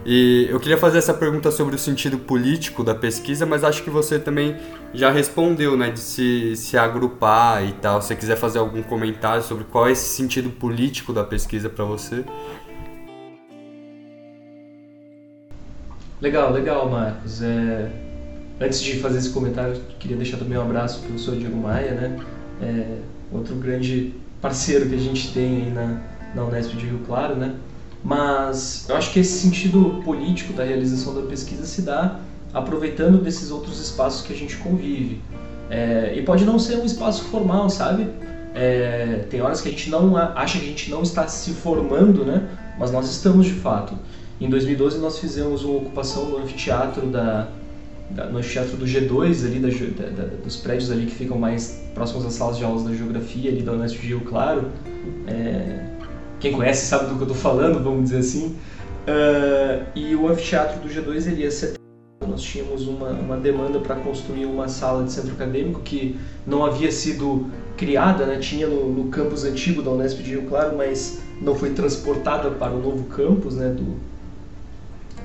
E eu queria fazer essa pergunta sobre o sentido político da pesquisa, mas acho que você também já respondeu, né, de se, se agrupar e tal. Se você quiser fazer algum comentário sobre qual é esse sentido político da pesquisa para você. Legal, legal, Marcos. É... Antes de fazer esse comentário, queria deixar também um abraço para o professor Diego Maia, né? É... Outro grande parceiro que a gente tem aí na, na Unesp de Rio Claro, né? Mas eu acho que esse sentido político da realização da pesquisa se dá aproveitando desses outros espaços que a gente convive. É, e pode não ser um espaço formal, sabe? É, tem horas que a gente não acha que a gente não está se formando, né? Mas nós estamos de fato. Em 2012 nós fizemos uma ocupação no anfiteatro da, da no anfiteatro do G2 ali da, da, dos prédios ali que ficam mais próximos às salas de aulas da geografia ali da Unesp Rio Claro. É, quem conhece sabe do que eu estou falando, vamos dizer assim. Uh, e o anfiteatro do G2 ele ia ser nós tínhamos uma, uma demanda para construir uma sala de centro acadêmico que não havia sido criada, né? tinha no, no, campus antigo da Unesp de Rio Claro, mas não foi transportada para o novo campus né? do,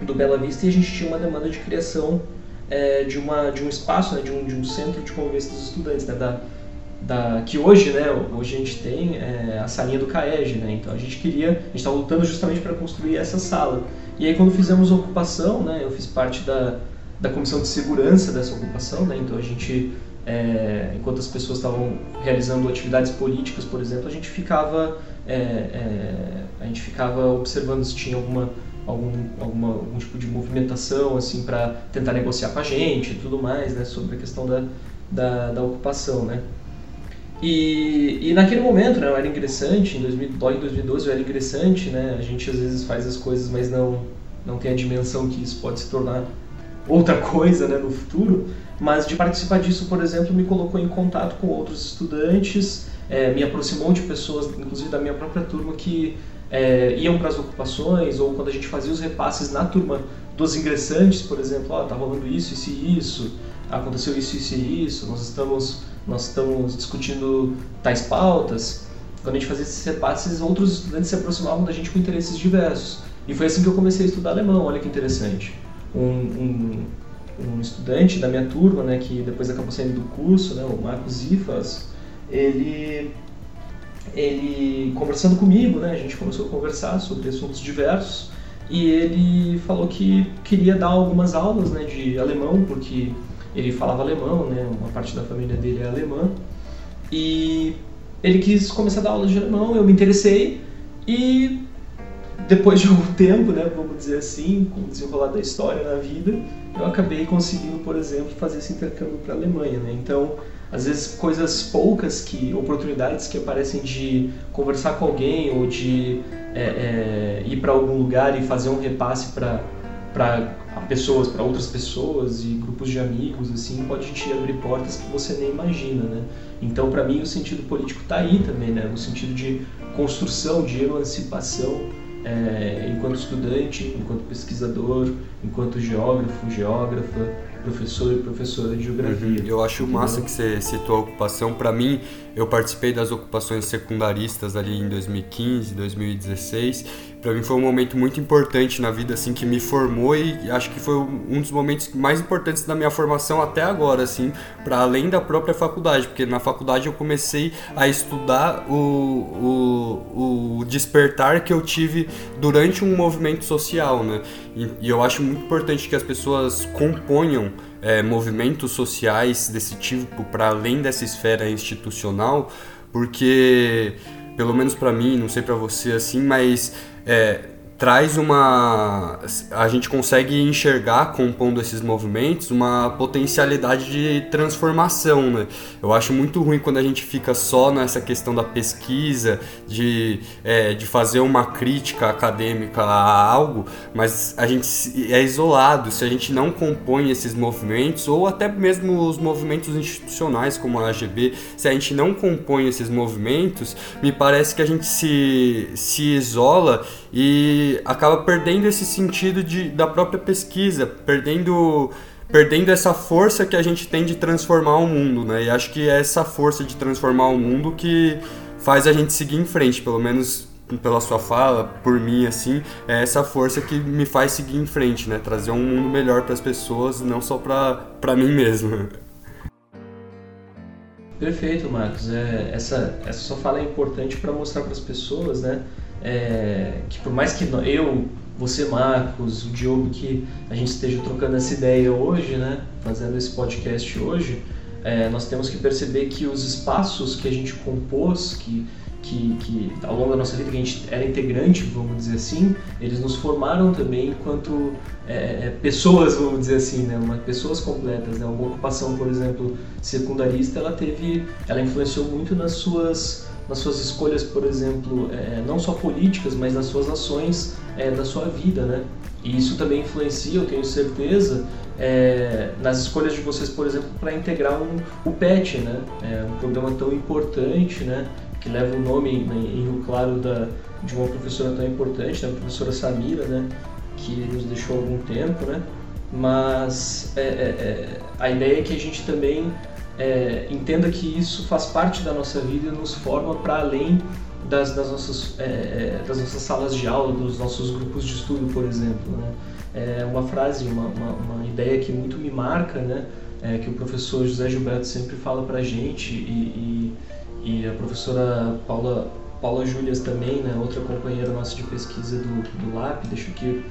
do Bela Vista e a gente tinha uma demanda de criação é, de, uma, de um espaço, né? de, um, de um centro de convivência dos estudantes, né? da, da, que hoje, né, hoje a gente tem é, a salinha do CAEG, né, então a gente queria, a gente está lutando justamente para construir essa sala. E aí quando fizemos a ocupação, né, eu fiz parte da, da comissão de segurança dessa ocupação, né, então a gente, é, enquanto as pessoas estavam realizando atividades políticas, por exemplo, a gente ficava, é, é a gente ficava observando se tinha alguma algum, alguma, algum tipo de movimentação assim para tentar negociar com a gente e tudo mais, né, sobre a questão da, da, da ocupação, né. E, e naquele momento, né, eu era ingressante, em 2000, em 2012 eu era ingressante, né, a gente às vezes faz as coisas, mas não, não tem a dimensão que isso pode se tornar outra coisa né, no futuro, mas de participar disso, por exemplo, me colocou em contato com outros estudantes, é, me aproximou de pessoas, inclusive da minha própria turma, que é, iam para as ocupações, ou quando a gente fazia os repasses na turma dos ingressantes, por exemplo, ó, oh, tá rolando isso, isso e isso, aconteceu isso, isso e isso, nós estamos nós estamos discutindo tais pautas, quando a gente fazia esses repasses, outros estudantes se aproximavam da gente com interesses diversos. E foi assim que eu comecei a estudar alemão, olha que interessante. Um, um, um estudante da minha turma, né, que depois acabou saindo do curso, né, o Marcos Ifas, ele, ele conversando comigo, né, a gente começou a conversar sobre assuntos diversos, e ele falou que queria dar algumas aulas né, de alemão, porque ele falava alemão, né? Uma parte da família dele é alemã. E ele quis começar a dar aulas de alemão, eu me interessei e depois de algum tempo, né, vamos dizer assim, com o desenrolar da história na vida, eu acabei conseguindo, por exemplo, fazer esse intercâmbio para a Alemanha, né? Então, às vezes coisas poucas que oportunidades que aparecem de conversar com alguém ou de é, é, ir para algum lugar e fazer um repasse para para pessoas, para outras pessoas e grupos de amigos, assim, pode te abrir portas que você nem imagina, né? Então, para mim, o sentido político está aí também, né? No sentido de construção, de emancipação, é, enquanto estudante, enquanto pesquisador, enquanto geógrafo, geógrafa, professor e professora de geografia. Uhum. Eu acho entendeu? massa que você citou a ocupação. Para mim, eu participei das ocupações secundaristas ali em 2015, 2016 para mim foi um momento muito importante na vida assim que me formou e acho que foi um dos momentos mais importantes da minha formação até agora assim para além da própria faculdade porque na faculdade eu comecei a estudar o, o, o despertar que eu tive durante um movimento social né? E, e eu acho muito importante que as pessoas componham é, movimentos sociais desse tipo para além dessa esfera institucional porque pelo menos para mim, não sei para você assim, mas é, traz uma. A gente consegue enxergar, compondo esses movimentos, uma potencialidade de transformação. Né? Eu acho muito ruim quando a gente fica só nessa questão da pesquisa, de, é, de fazer uma crítica acadêmica a algo, mas a gente é isolado. Se a gente não compõe esses movimentos, ou até mesmo os movimentos institucionais, como a AGB, se a gente não compõe esses movimentos, me parece que a gente se, se isola e acaba perdendo esse sentido de, da própria pesquisa, perdendo perdendo essa força que a gente tem de transformar o mundo, né? E acho que é essa força de transformar o mundo que faz a gente seguir em frente, pelo menos pela sua fala, por mim, assim, é essa força que me faz seguir em frente, né? Trazer um mundo melhor para as pessoas, não só para mim mesmo. Perfeito, Marcos. É, essa, essa sua fala é importante para mostrar para as pessoas, né? É, que por mais que eu, você, Marcos, o Diogo, que a gente esteja trocando essa ideia hoje, né? Fazendo esse podcast hoje, é, nós temos que perceber que os espaços que a gente compôs, que que, que ao longo da nossa vida, que a gente era integrante, vamos dizer assim, eles nos formaram também enquanto é, é, pessoas, vamos dizer assim, né? Uma, pessoas completas. Né? Uma ocupação, por exemplo, secundarista, ela teve, ela influenciou muito nas suas, nas suas escolhas, por exemplo, é, não só políticas, mas nas suas ações é, da sua vida, né? E isso também influencia, eu tenho certeza, é, nas escolhas de vocês, por exemplo, para integrar um, o PET, né? É um programa tão importante, né? que leva o nome em, em Rio Claro da, de uma professora tão importante, né, a professora Samira, né, que nos deixou algum tempo, né, mas é, é, a ideia é que a gente também é, entenda que isso faz parte da nossa vida e nos forma para além das, das, nossas, é, é, das nossas salas de aula, dos nossos grupos de estudo, por exemplo. Né? É uma frase, uma, uma, uma ideia que muito me marca, né? É, que o professor José Gilberto sempre fala para a gente e, e e a professora Paula, Paula Júlias também, né, outra companheira nossa de pesquisa do, do LAP, deixo aqui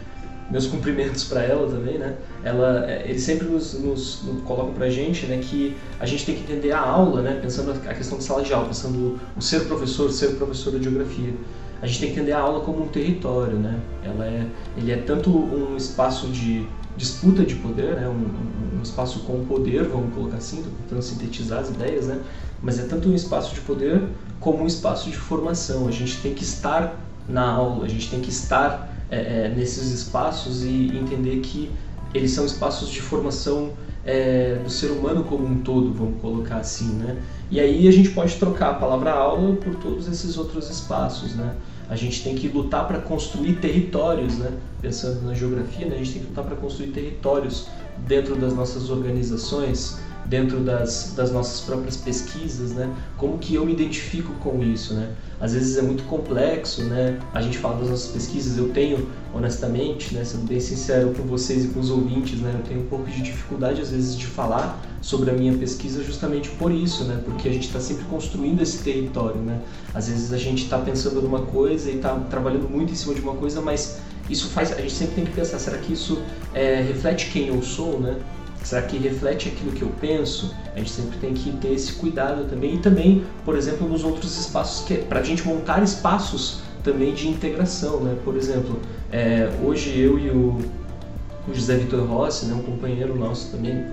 meus cumprimentos para ela também, né? Ela, é, eles sempre nos, nos, nos para a gente, né, que a gente tem que entender a aula, né, pensando a questão de sala de aula, pensando o ser professor, ser professor de geografia. A gente tem que entender a aula como um território, né? Ela é, ele é tanto um espaço de disputa de poder, né? um, um espaço com poder, vamos colocar assim, tentando sintetizar as ideias, né? mas é tanto um espaço de poder como um espaço de formação. A gente tem que estar na aula, a gente tem que estar é, é, nesses espaços e entender que eles são espaços de formação é, do ser humano como um todo, vamos colocar assim, né? E aí a gente pode trocar a palavra aula por todos esses outros espaços, né? A gente tem que lutar para construir territórios, né? Pensando na geografia, né? a gente tem que lutar para construir territórios dentro das nossas organizações, dentro das, das nossas próprias pesquisas, né? Como que eu me identifico com isso, né? Às vezes é muito complexo, né? A gente fala das nossas pesquisas, eu tenho, honestamente, né, sendo bem sincero com vocês e com os ouvintes, né, eu tenho um pouco de dificuldade às vezes de falar sobre a minha pesquisa justamente por isso, né? Porque a gente está sempre construindo esse território, né? Às vezes a gente está pensando numa coisa e está trabalhando muito em cima de uma coisa, mas isso faz, a gente sempre tem que pensar, será que isso é, reflete quem eu sou, né? Será que reflete aquilo que eu penso? A gente sempre tem que ter esse cuidado também. E também, por exemplo, nos outros espaços, que para a gente montar espaços também de integração. Né? Por exemplo, é, hoje eu e o, o, José Vitor Rossi, né, um companheiro nosso também,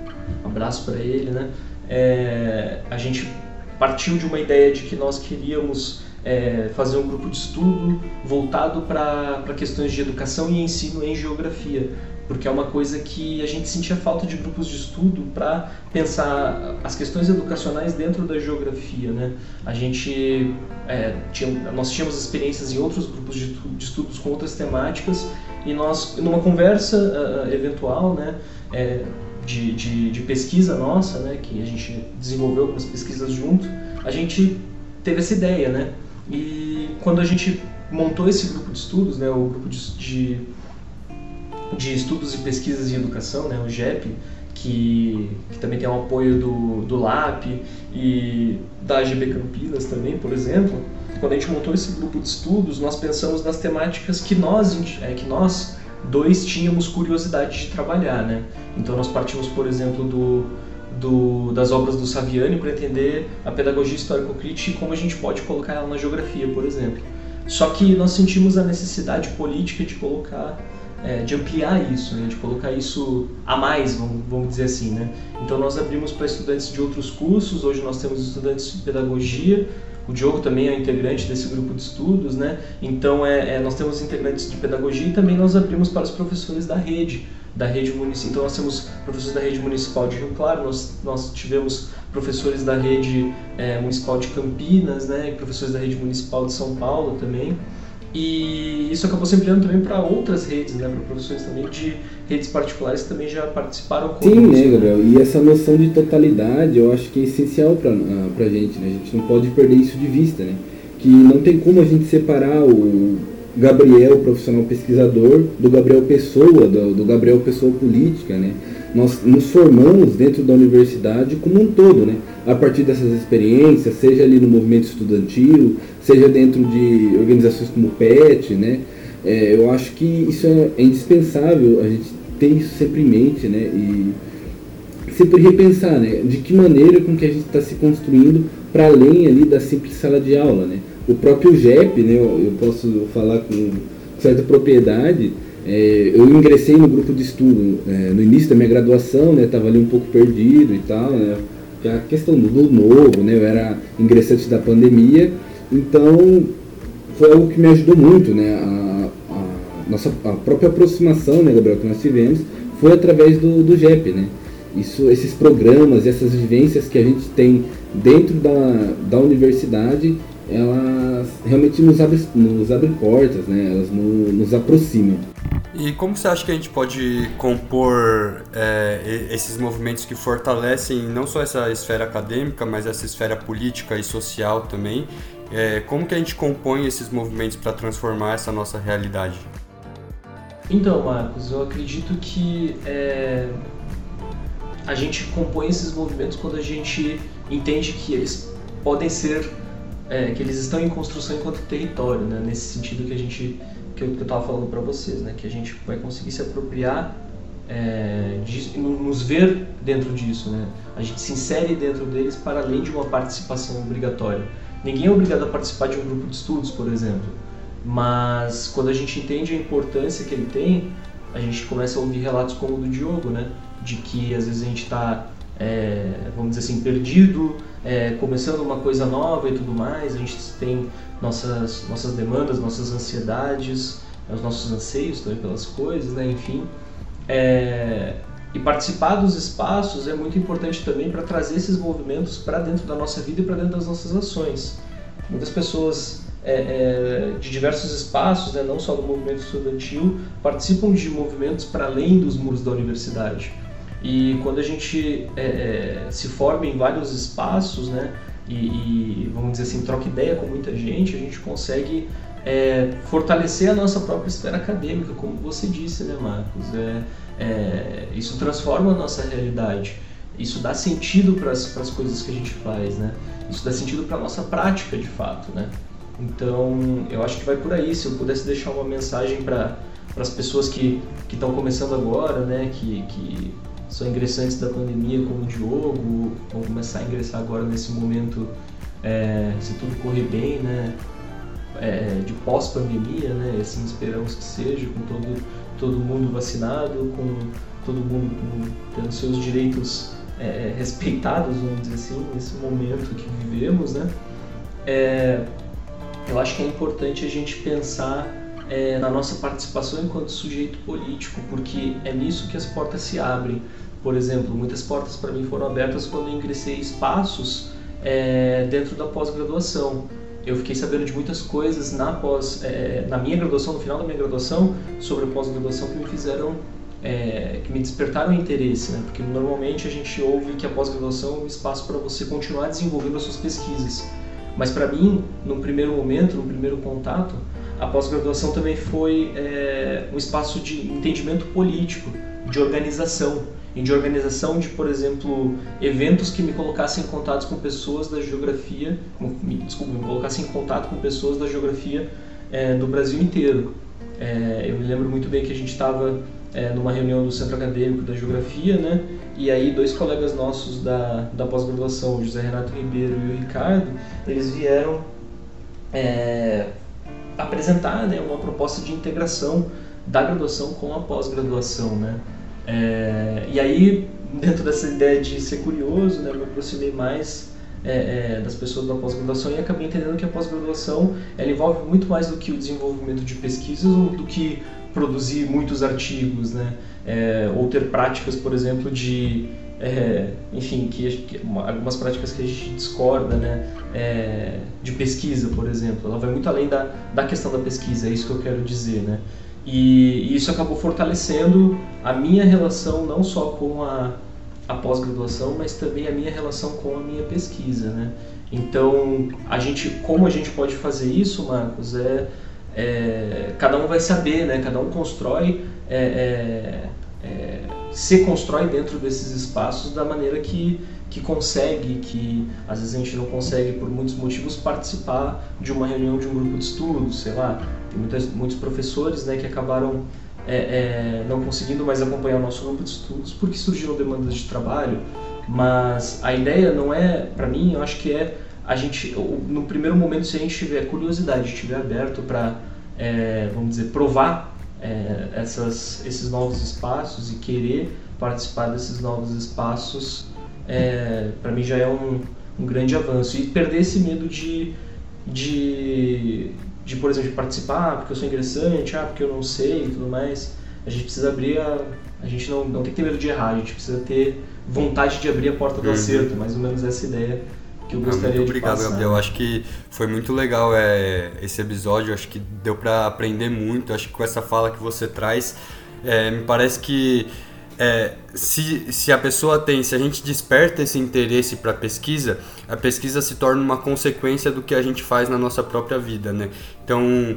um abraço para ele, né? É, a gente partiu de uma ideia de que nós queríamos é, fazer um grupo de estudo voltado para questões de educação e ensino em geografia porque é uma coisa que a gente sentia falta de grupos de estudo para pensar as questões educacionais dentro da geografia, né? A gente é, tinha, nós tínhamos experiências em outros grupos de, de, estudos com outras temáticas e nós, numa conversa uh, eventual, né, é, de, de, de, pesquisa nossa, né, que a gente desenvolveu algumas pesquisas junto, a gente teve essa ideia, né? E quando a gente montou esse grupo de estudos, né, o grupo de, de de Estudos e Pesquisas em Educação, né, o GEP, que, que também tem o apoio do, do LAP e da AGB Campinas também, por exemplo. Quando a gente montou esse grupo de estudos, nós pensamos nas temáticas que nós, é, que nós dois tínhamos curiosidade de trabalhar, né? Então nós partimos, por exemplo, do, do, das obras do Saviani para entender a pedagogia histórico-crítica e como a gente pode colocar ela na geografia, por exemplo. Só que nós sentimos a necessidade política de colocar é, de ampliar isso, né, de colocar isso a mais, vamos, vamos dizer assim. Né? Então nós abrimos para estudantes de outros cursos, hoje nós temos estudantes de pedagogia, o Diogo também é integrante desse grupo de estudos, né? Então é, é, nós temos integrantes de pedagogia e também nós abrimos para os professores da rede, da rede municipal. Então nós temos professores da rede municipal de Rio Claro, nós, nós tivemos professores da rede é, municipal de Campinas, né? E professores da rede municipal de São Paulo também. E isso acabou se ampliando também para outras redes, né, para professores também de redes particulares que também já participaram Sim, né, Gabriel? E essa noção de totalidade eu acho que é essencial para a gente, né? A gente não pode perder isso de vista, né? Que que não tem como a gente separar o Gabriel, profissional pesquisador, do Gabriel Pessoa, do, do Gabriel Pessoa política, né? Nós nos formamos dentro da universidade como um todo, né? A partir dessas experiências, seja ali no movimento estudantil, seja dentro de organizações como o PET, né? É, eu acho que isso é, é indispensável a gente ter isso sempre em mente, né? E sempre repensar, né? De que maneira com que a gente está se construindo para além ali da simples sala de aula, né? O próprio JEP, né? Eu, posso falar com certa propriedade. É, eu ingressei no grupo de estudo é, no início da minha graduação, né? Tava ali um pouco perdido e tal, né? A questão do, novo, né? Eu era ingressante da pandemia, então foi algo que me ajudou muito, né? A, a nossa a própria aproximação, né, Gabriel, que nós tivemos foi através do, do JEP, né? Isso, esses programas, essas vivências que a gente tem dentro da, da universidade, elas realmente nos abrem nos abre portas, né? elas no, nos aproximam. E como você acha que a gente pode compor é, esses movimentos que fortalecem não só essa esfera acadêmica, mas essa esfera política e social também? É, como que a gente compõe esses movimentos para transformar essa nossa realidade? Então, Marcos, eu acredito que é, a gente compõe esses movimentos quando a gente entende que eles podem ser, é, que eles estão em construção enquanto território, né? nesse sentido que a gente, que eu estava falando para vocês, né? que a gente vai conseguir se apropriar é, de, nos ver dentro disso, né? A gente se insere dentro deles para além de uma participação obrigatória. Ninguém é obrigado a participar de um grupo de estudos, por exemplo, mas quando a gente entende a importância que ele tem, a gente começa a ouvir relatos como o do Diogo, né? De que às vezes a gente está é, vamos dizer assim, perdido, é, começando uma coisa nova e tudo mais. A gente tem nossas, nossas demandas, nossas ansiedades, os nossos anseios também pelas coisas, né? enfim. É, e participar dos espaços é muito importante também para trazer esses movimentos para dentro da nossa vida e para dentro das nossas ações. Muitas pessoas é, é, de diversos espaços, né, não só do movimento estudantil, participam de movimentos para além dos muros da universidade. E quando a gente é, é, se forma em vários espaços, né, e, e, vamos dizer assim, troca ideia com muita gente, a gente consegue é, fortalecer a nossa própria esfera acadêmica, como você disse, né, Marcos? É, é, isso transforma a nossa realidade. Isso dá sentido para as coisas que a gente faz, né? Isso dá sentido para a nossa prática, de fato, né? Então, eu acho que vai por aí. Se eu pudesse deixar uma mensagem para as pessoas que estão começando agora, né, que, que são ingressantes da pandemia, como o Diogo, vão começar a ingressar agora nesse momento, é, se tudo correr bem, né, é, de pós-pandemia, né, assim esperamos que seja, com todo, todo mundo vacinado, com todo mundo com, tendo seus direitos é, respeitados, vamos dizer assim, nesse momento que vivemos, né. É, eu acho que é importante a gente pensar é, na nossa participação enquanto sujeito político, porque é nisso que as portas se abrem. Por exemplo, muitas portas para mim foram abertas quando eu ingressei espaços é, dentro da pós-graduação. Eu fiquei sabendo de muitas coisas na pós, é, na minha graduação, no final da minha graduação, sobre a pós-graduação que me fizeram, é, que me despertaram interesse, né? Porque normalmente a gente ouve que a pós-graduação é um espaço para você continuar desenvolvendo as suas pesquisas. Mas para mim, no primeiro momento, no primeiro contato, a pós-graduação também foi é, um espaço de entendimento político, de organização, e de organização de, por exemplo, eventos que me colocassem em contato com pessoas da geografia, me, desculpa, me colocassem em contato com pessoas da geografia é, do Brasil inteiro. É, eu me lembro muito bem que a gente estava é, numa reunião do Centro Acadêmico da Geografia, né? E aí dois colegas nossos da, da pós-graduação, o José Renato Ribeiro e o Ricardo, eles vieram é, apresentar né, uma proposta de integração da graduação com a pós-graduação, né? É, e aí, dentro dessa ideia de ser curioso, né, eu me aproximei mais é, é, das pessoas da pós-graduação e acabei entendendo que a pós-graduação ela envolve muito mais do que o desenvolvimento de pesquisas ou do que produzir muitos artigos, né? É, ou ter práticas, por exemplo, de é, enfim, que, que, algumas práticas que a gente discorda, né, é, de pesquisa, por exemplo, ela vai muito além da, da questão da pesquisa, é isso que eu quero dizer, né, e, isso acabou fortalecendo a minha relação não só com a, a pós-graduação, mas também a minha relação com a minha pesquisa, né, Então, a gente, como a gente pode fazer isso, Marcos, é, é cada um vai saber, né? Cada um constrói, é, é, é se constrói dentro desses espaços da maneira que que consegue, que às vezes a gente não consegue por muitos motivos participar de uma reunião de um grupo de estudos, sei lá, tem muitas, muitos professores né, que acabaram é, é, não conseguindo mais acompanhar o nosso grupo de estudos porque surgiram demandas de trabalho, mas a ideia não é, para mim, eu acho que é a gente, no primeiro momento, se a gente tiver curiosidade, estiver aberto para, é, vamos dizer, provar é, essas, esses novos espaços e querer participar desses novos espaços, é, para mim já é um, um grande avanço. E perder esse medo de, de, de, por exemplo, participar porque eu sou ingressante, ah, porque eu não sei e tudo mais. A gente precisa abrir a. A gente não, não tem que ter medo de errar, a gente precisa ter vontade de abrir a porta do uhum. acerto, mais ou menos essa ideia que eu gostaria muito obrigado, Gabriel. Acho que foi muito legal é, esse episódio. Acho que deu para aprender muito. Acho que com essa fala que você traz, é, me parece que é, se, se a pessoa tem, se a gente desperta esse interesse para pesquisa, a pesquisa se torna uma consequência do que a gente faz na nossa própria vida, né? Então,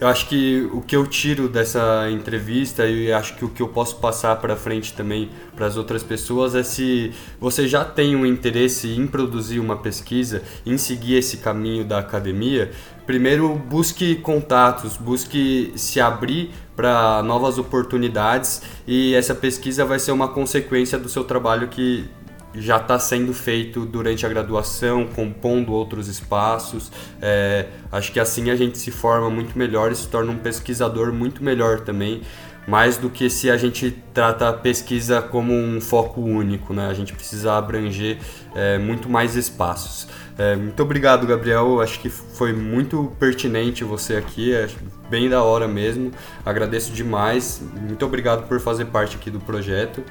eu acho que o que eu tiro dessa entrevista e acho que o que eu posso passar para frente também para as outras pessoas é se você já tem um interesse em produzir uma pesquisa, em seguir esse caminho da academia, primeiro busque contatos, busque se abrir para novas oportunidades e essa pesquisa vai ser uma consequência do seu trabalho que já está sendo feito durante a graduação, compondo outros espaços. É, acho que assim a gente se forma muito melhor e se torna um pesquisador muito melhor também, mais do que se a gente trata a pesquisa como um foco único, né? A gente precisa abranger é, muito mais espaços. É, muito obrigado, Gabriel. Acho que foi muito pertinente você aqui, é bem da hora mesmo. Agradeço demais. Muito obrigado por fazer parte aqui do projeto.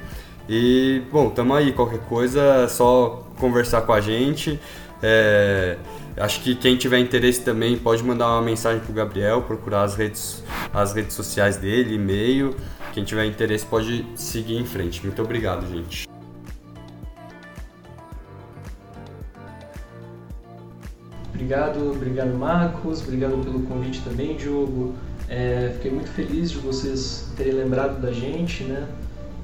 E, bom, tamo aí. Qualquer coisa, é só conversar com a gente. É, acho que quem tiver interesse também pode mandar uma mensagem pro Gabriel, procurar as redes, as redes sociais dele, e-mail. Quem tiver interesse pode seguir em frente. Muito obrigado, gente. Obrigado, obrigado Marcos, obrigado pelo convite também, Diogo. É, fiquei muito feliz de vocês terem lembrado da gente, né?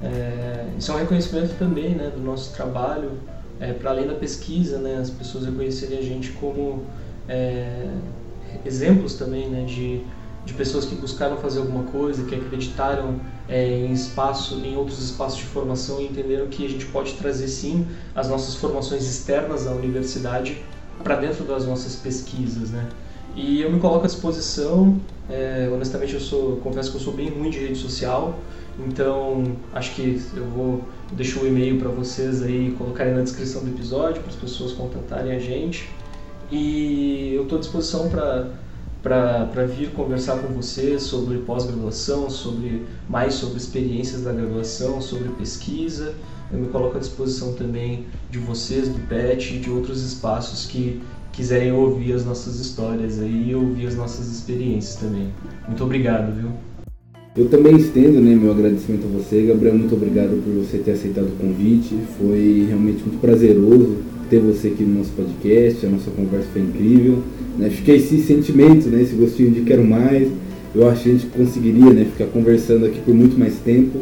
É, isso é um reconhecimento também né, do nosso trabalho, é, para além da pesquisa, né, as pessoas reconhecerem a gente como é, exemplos também né, de, de pessoas que buscaram fazer alguma coisa, que acreditaram é, em espaço, em outros espaços de formação e entenderam que a gente pode trazer sim as nossas formações externas à universidade para dentro das nossas pesquisas, né? E eu me coloco à disposição. É, honestamente, eu sou, confesso que eu sou bem ruim de rede social. Então, acho que eu vou deixar o e-mail para vocês aí, colocarem na descrição do episódio para as pessoas contatarem a gente. E eu estou à disposição para para vir conversar com vocês sobre pós-graduação, sobre mais sobre experiências da graduação, sobre pesquisa. Eu me coloco à disposição também de vocês, do PET e de outros espaços que quiserem ouvir as nossas histórias aí e ouvir as nossas experiências também. Muito obrigado, viu? Eu também estendo né, meu agradecimento a você, Gabriel. Muito obrigado por você ter aceitado o convite. Foi realmente muito prazeroso ter você aqui no nosso podcast. A nossa conversa foi incrível. Né? Fiquei esse sentimento, né, esse gostinho de quero mais. Eu acho que a gente conseguiria né, ficar conversando aqui por muito mais tempo.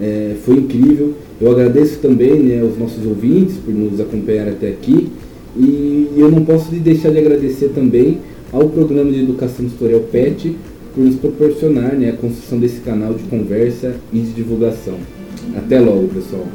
É, foi incrível. Eu agradeço também né, aos nossos ouvintes por nos acompanhar até aqui. E eu não posso deixar de agradecer também ao programa de educação tutorial PET por nos proporcionar né, a construção desse canal de conversa e de divulgação. Até logo, pessoal!